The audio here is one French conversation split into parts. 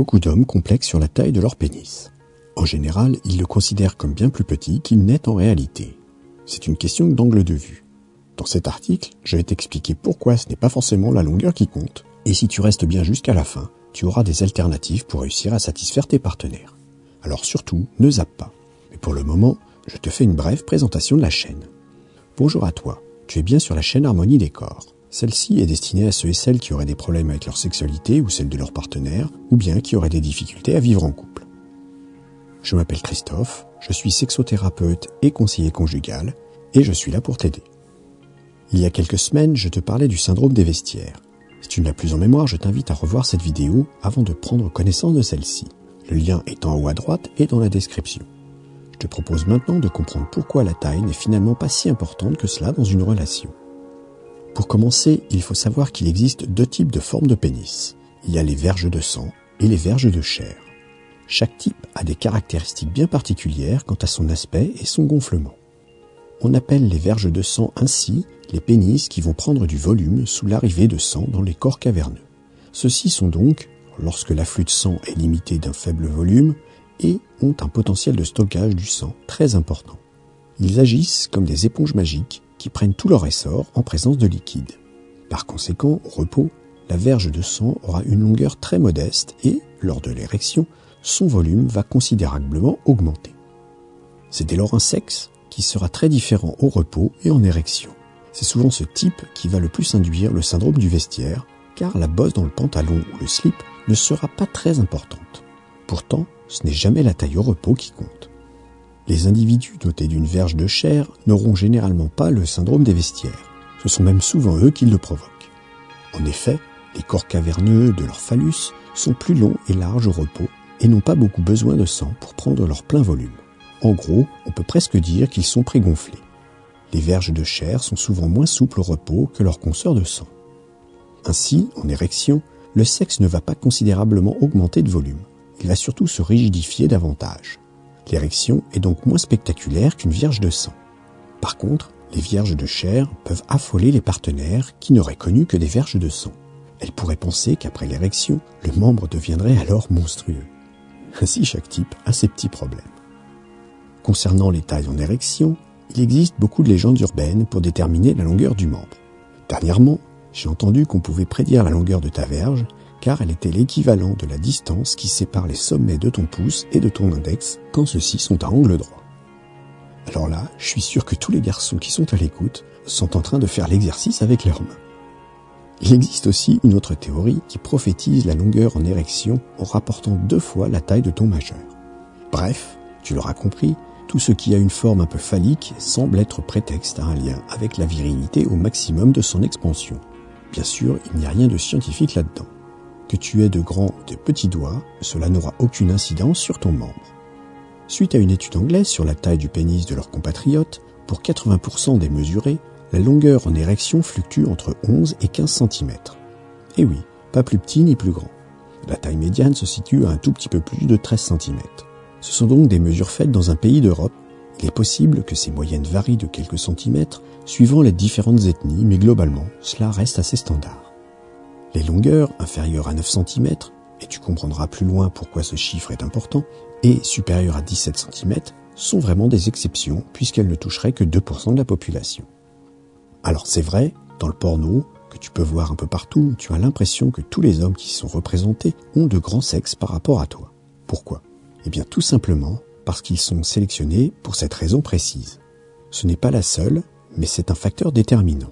beaucoup d'hommes complexent sur la taille de leur pénis. En général, ils le considèrent comme bien plus petit qu'il n'est en réalité. C'est une question d'angle de vue. Dans cet article, je vais t'expliquer pourquoi ce n'est pas forcément la longueur qui compte, et si tu restes bien jusqu'à la fin, tu auras des alternatives pour réussir à satisfaire tes partenaires. Alors surtout, ne zappe pas. Mais pour le moment, je te fais une brève présentation de la chaîne. Bonjour à toi, tu es bien sur la chaîne Harmonie des corps. Celle-ci est destinée à ceux et celles qui auraient des problèmes avec leur sexualité ou celle de leur partenaire, ou bien qui auraient des difficultés à vivre en couple. Je m'appelle Christophe, je suis sexothérapeute et conseiller conjugal, et je suis là pour t'aider. Il y a quelques semaines, je te parlais du syndrome des vestiaires. Si tu ne l'as plus en mémoire, je t'invite à revoir cette vidéo avant de prendre connaissance de celle-ci. Le lien est en haut à droite et dans la description. Je te propose maintenant de comprendre pourquoi la taille n'est finalement pas si importante que cela dans une relation. Pour commencer, il faut savoir qu'il existe deux types de formes de pénis. Il y a les verges de sang et les verges de chair. Chaque type a des caractéristiques bien particulières quant à son aspect et son gonflement. On appelle les verges de sang ainsi les pénis qui vont prendre du volume sous l'arrivée de sang dans les corps caverneux. Ceux-ci sont donc, lorsque l'afflux de sang est limité d'un faible volume, et ont un potentiel de stockage du sang très important. Ils agissent comme des éponges magiques qui prennent tout leur essor en présence de liquide. Par conséquent, au repos, la verge de sang aura une longueur très modeste et, lors de l'érection, son volume va considérablement augmenter. C'est dès lors un sexe qui sera très différent au repos et en érection. C'est souvent ce type qui va le plus induire le syndrome du vestiaire, car la bosse dans le pantalon ou le slip ne sera pas très importante. Pourtant, ce n'est jamais la taille au repos qui compte. Les individus dotés d'une verge de chair n'auront généralement pas le syndrome des vestiaires. Ce sont même souvent eux qui le provoquent. En effet, les corps caverneux de leur phallus sont plus longs et larges au repos et n'ont pas beaucoup besoin de sang pour prendre leur plein volume. En gros, on peut presque dire qu'ils sont prégonflés. Les verges de chair sont souvent moins souples au repos que leurs consoeurs de sang. Ainsi, en érection, le sexe ne va pas considérablement augmenter de volume. Il va surtout se rigidifier davantage. L'érection est donc moins spectaculaire qu'une vierge de sang. Par contre, les vierges de chair peuvent affoler les partenaires qui n'auraient connu que des verges de sang. Elles pourraient penser qu'après l'érection, le membre deviendrait alors monstrueux. Ainsi, chaque type a ses petits problèmes. Concernant les tailles en érection, il existe beaucoup de légendes urbaines pour déterminer la longueur du membre. Dernièrement, j'ai entendu qu'on pouvait prédire la longueur de ta verge car elle était l'équivalent de la distance qui sépare les sommets de ton pouce et de ton index quand ceux-ci sont à angle droit. Alors là, je suis sûr que tous les garçons qui sont à l'écoute sont en train de faire l'exercice avec leurs mains. Il existe aussi une autre théorie qui prophétise la longueur en érection en rapportant deux fois la taille de ton majeur. Bref, tu l'auras compris, tout ce qui a une forme un peu phallique semble être prétexte à un lien avec la virilité au maximum de son expansion. Bien sûr, il n'y a rien de scientifique là-dedans. Que tu aies de grands ou de petits doigts, cela n'aura aucune incidence sur ton membre. Suite à une étude anglaise sur la taille du pénis de leurs compatriotes, pour 80% des mesurés, la longueur en érection fluctue entre 11 et 15 cm. Et oui, pas plus petit ni plus grand. La taille médiane se situe à un tout petit peu plus de 13 cm. Ce sont donc des mesures faites dans un pays d'Europe. Il est possible que ces moyennes varient de quelques centimètres suivant les différentes ethnies, mais globalement, cela reste assez standard. Les longueurs inférieures à 9 cm, et tu comprendras plus loin pourquoi ce chiffre est important, et supérieures à 17 cm sont vraiment des exceptions puisqu'elles ne toucheraient que 2% de la population. Alors c'est vrai, dans le porno, que tu peux voir un peu partout, tu as l'impression que tous les hommes qui sont représentés ont de grands sexes par rapport à toi. Pourquoi? Eh bien tout simplement parce qu'ils sont sélectionnés pour cette raison précise. Ce n'est pas la seule, mais c'est un facteur déterminant.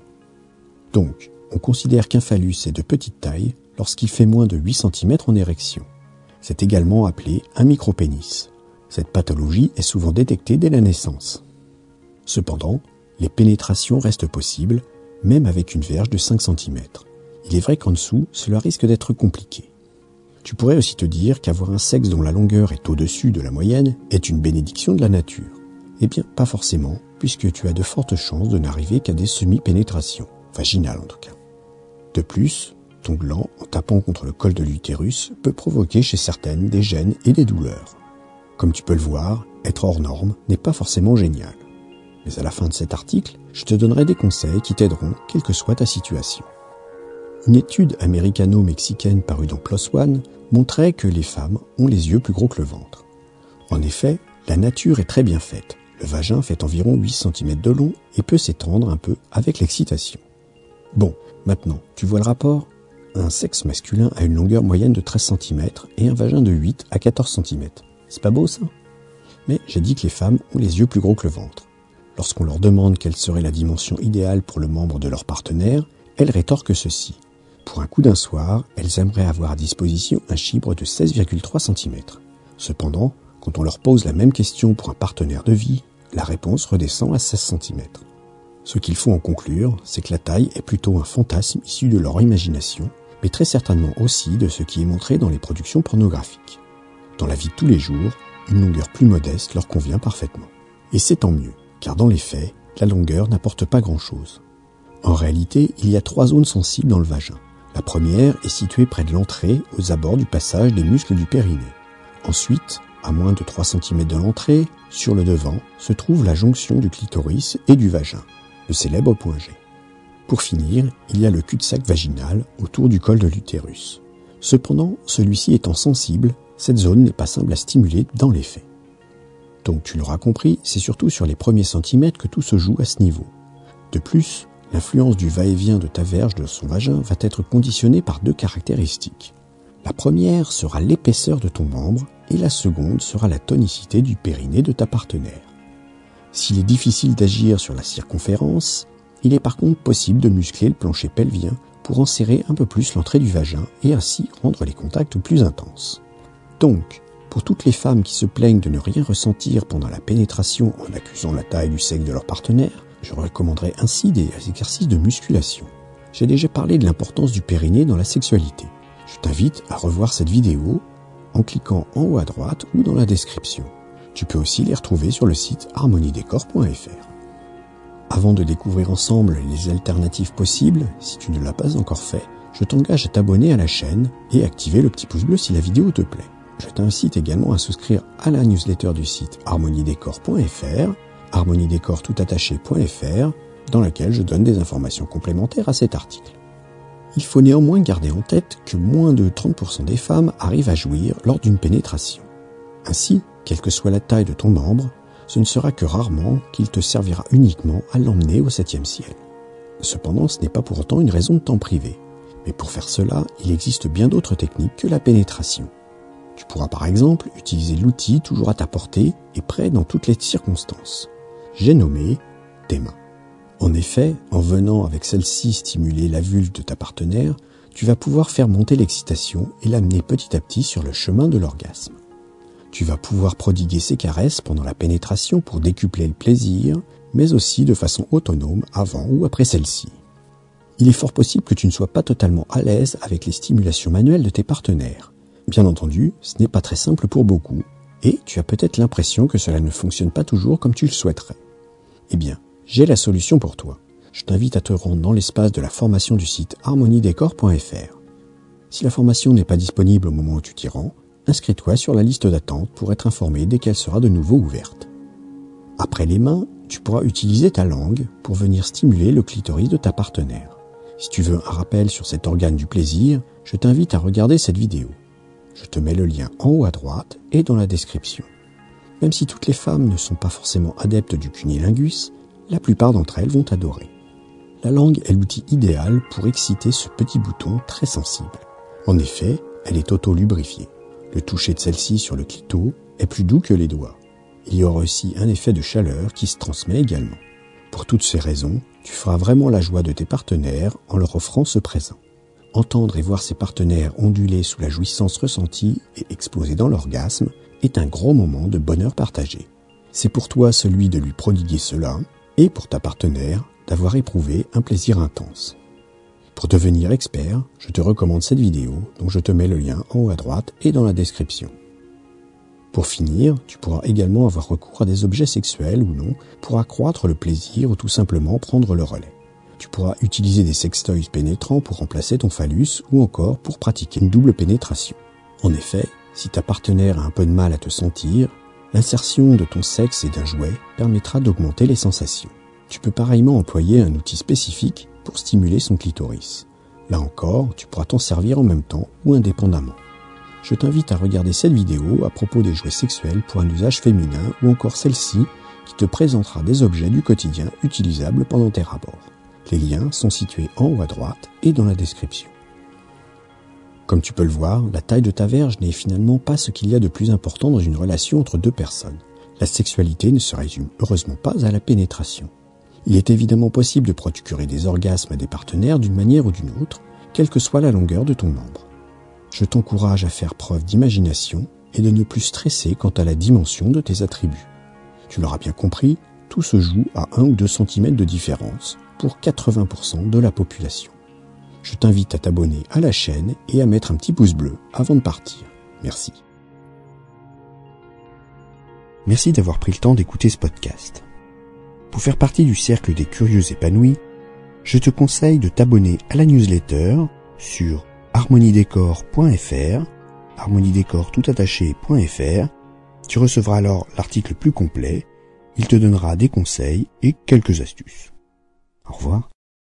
Donc, on considère qu'un phallus est de petite taille lorsqu'il fait moins de 8 cm en érection. C'est également appelé un micropénis. Cette pathologie est souvent détectée dès la naissance. Cependant, les pénétrations restent possibles, même avec une verge de 5 cm. Il est vrai qu'en dessous, cela risque d'être compliqué. Tu pourrais aussi te dire qu'avoir un sexe dont la longueur est au-dessus de la moyenne est une bénédiction de la nature. Eh bien, pas forcément, puisque tu as de fortes chances de n'arriver qu'à des semi-pénétrations, vaginales en tout cas. De plus, ton gland, en tapant contre le col de l'utérus, peut provoquer chez certaines des gènes et des douleurs. Comme tu peux le voir, être hors norme n'est pas forcément génial. Mais à la fin de cet article, je te donnerai des conseils qui t'aideront, quelle que soit ta situation. Une étude américano-mexicaine parue dans PLOS ONE montrait que les femmes ont les yeux plus gros que le ventre. En effet, la nature est très bien faite. Le vagin fait environ 8 cm de long et peut s'étendre un peu avec l'excitation. Bon, maintenant, tu vois le rapport? Un sexe masculin a une longueur moyenne de 13 cm et un vagin de 8 à 14 cm. C'est pas beau ça? Mais j'ai dit que les femmes ont les yeux plus gros que le ventre. Lorsqu'on leur demande quelle serait la dimension idéale pour le membre de leur partenaire, elles rétorquent ceci. Pour un coup d'un soir, elles aimeraient avoir à disposition un chibre de 16,3 cm. Cependant, quand on leur pose la même question pour un partenaire de vie, la réponse redescend à 16 cm. Ce qu'il faut en conclure, c'est que la taille est plutôt un fantasme issu de leur imagination, mais très certainement aussi de ce qui est montré dans les productions pornographiques. Dans la vie de tous les jours, une longueur plus modeste leur convient parfaitement. Et c'est tant mieux, car dans les faits, la longueur n'apporte pas grand-chose. En réalité, il y a trois zones sensibles dans le vagin. La première est située près de l'entrée, aux abords du passage des muscles du périnée. Ensuite, à moins de 3 cm de l'entrée, sur le devant, se trouve la jonction du clitoris et du vagin, le célèbre point G. Pour finir, il y a le cul-de-sac vaginal autour du col de l'utérus. Cependant, celui-ci étant sensible, cette zone n'est pas simple à stimuler dans les faits. Donc tu l'auras compris, c'est surtout sur les premiers centimètres que tout se joue à ce niveau. De plus, l'influence du va-et-vient de ta verge de son vagin va être conditionnée par deux caractéristiques. La première sera l'épaisseur de ton membre et la seconde sera la tonicité du périnée de ta partenaire. S'il est difficile d'agir sur la circonférence, il est par contre possible de muscler le plancher pelvien pour en serrer un peu plus l'entrée du vagin et ainsi rendre les contacts plus intenses. Donc, pour toutes les femmes qui se plaignent de ne rien ressentir pendant la pénétration en accusant la taille du sexe de leur partenaire, je recommanderais ainsi des exercices de musculation. J'ai déjà parlé de l'importance du périnée dans la sexualité. Je t'invite à revoir cette vidéo en cliquant en haut à droite ou dans la description. Tu peux aussi les retrouver sur le site harmoniedécor.fr. Avant de découvrir ensemble les alternatives possibles, si tu ne l'as pas encore fait, je t'engage à t'abonner à la chaîne et activer le petit pouce bleu si la vidéo te plaît. Je t'incite également à souscrire à la newsletter du site harmoniedécor.fr, harmoniedécor.toutattaché.fr, dans laquelle je donne des informations complémentaires à cet article. Il faut néanmoins garder en tête que moins de 30% des femmes arrivent à jouir lors d'une pénétration. Ainsi, quelle que soit la taille de ton membre, ce ne sera que rarement qu'il te servira uniquement à l'emmener au septième ciel. Cependant, ce n'est pas pour autant une raison de t'en priver. Mais pour faire cela, il existe bien d'autres techniques que la pénétration. Tu pourras par exemple utiliser l'outil toujours à ta portée et prêt dans toutes les circonstances. J'ai nommé tes mains. En effet, en venant avec celle-ci stimuler la vulve de ta partenaire, tu vas pouvoir faire monter l'excitation et l'amener petit à petit sur le chemin de l'orgasme. Tu vas pouvoir prodiguer ces caresses pendant la pénétration pour décupler le plaisir, mais aussi de façon autonome avant ou après celle-ci. Il est fort possible que tu ne sois pas totalement à l'aise avec les stimulations manuelles de tes partenaires. Bien entendu, ce n'est pas très simple pour beaucoup, et tu as peut-être l'impression que cela ne fonctionne pas toujours comme tu le souhaiterais. Eh bien, j'ai la solution pour toi. Je t'invite à te rendre dans l'espace de la formation du site harmoniedécor.fr. Si la formation n'est pas disponible au moment où tu t'y rends, inscris-toi sur la liste d'attente pour être informé dès qu'elle sera de nouveau ouverte. Après les mains, tu pourras utiliser ta langue pour venir stimuler le clitoris de ta partenaire. Si tu veux un rappel sur cet organe du plaisir, je t'invite à regarder cette vidéo. Je te mets le lien en haut à droite et dans la description. Même si toutes les femmes ne sont pas forcément adeptes du cunilingus, la plupart d'entre elles vont adorer. La langue est l'outil idéal pour exciter ce petit bouton très sensible. En effet, elle est auto-lubrifiée. Le toucher de celle-ci sur le clito est plus doux que les doigts. Il y aura aussi un effet de chaleur qui se transmet également. Pour toutes ces raisons, tu feras vraiment la joie de tes partenaires en leur offrant ce présent. Entendre et voir ses partenaires onduler sous la jouissance ressentie et exploser dans l'orgasme est un gros moment de bonheur partagé. C'est pour toi celui de lui prodiguer cela, et pour ta partenaire d'avoir éprouvé un plaisir intense. Pour devenir expert, je te recommande cette vidéo dont je te mets le lien en haut à droite et dans la description. Pour finir, tu pourras également avoir recours à des objets sexuels ou non pour accroître le plaisir ou tout simplement prendre le relais. Tu pourras utiliser des sextoys pénétrants pour remplacer ton phallus ou encore pour pratiquer une double pénétration. En effet, si ta partenaire a un peu de mal à te sentir, L'insertion de ton sexe et d'un jouet permettra d'augmenter les sensations. Tu peux pareillement employer un outil spécifique pour stimuler son clitoris. Là encore, tu pourras t'en servir en même temps ou indépendamment. Je t'invite à regarder cette vidéo à propos des jouets sexuels pour un usage féminin ou encore celle-ci qui te présentera des objets du quotidien utilisables pendant tes rapports. Les liens sont situés en haut à droite et dans la description. Comme tu peux le voir, la taille de ta verge n'est finalement pas ce qu'il y a de plus important dans une relation entre deux personnes. La sexualité ne se résume heureusement pas à la pénétration. Il est évidemment possible de procurer des orgasmes à des partenaires d'une manière ou d'une autre, quelle que soit la longueur de ton membre. Je t'encourage à faire preuve d'imagination et de ne plus stresser quant à la dimension de tes attributs. Tu l'auras bien compris, tout se joue à 1 ou 2 cm de différence pour 80% de la population. Je t'invite à t'abonner à la chaîne et à mettre un petit pouce bleu avant de partir. Merci. Merci d'avoir pris le temps d'écouter ce podcast. Pour faire partie du cercle des curieux épanouis, je te conseille de t'abonner à la newsletter sur harmoniedécor.fr, harmoniedécor tout attaché.fr. Tu recevras alors l'article plus complet. Il te donnera des conseils et quelques astuces. Au revoir.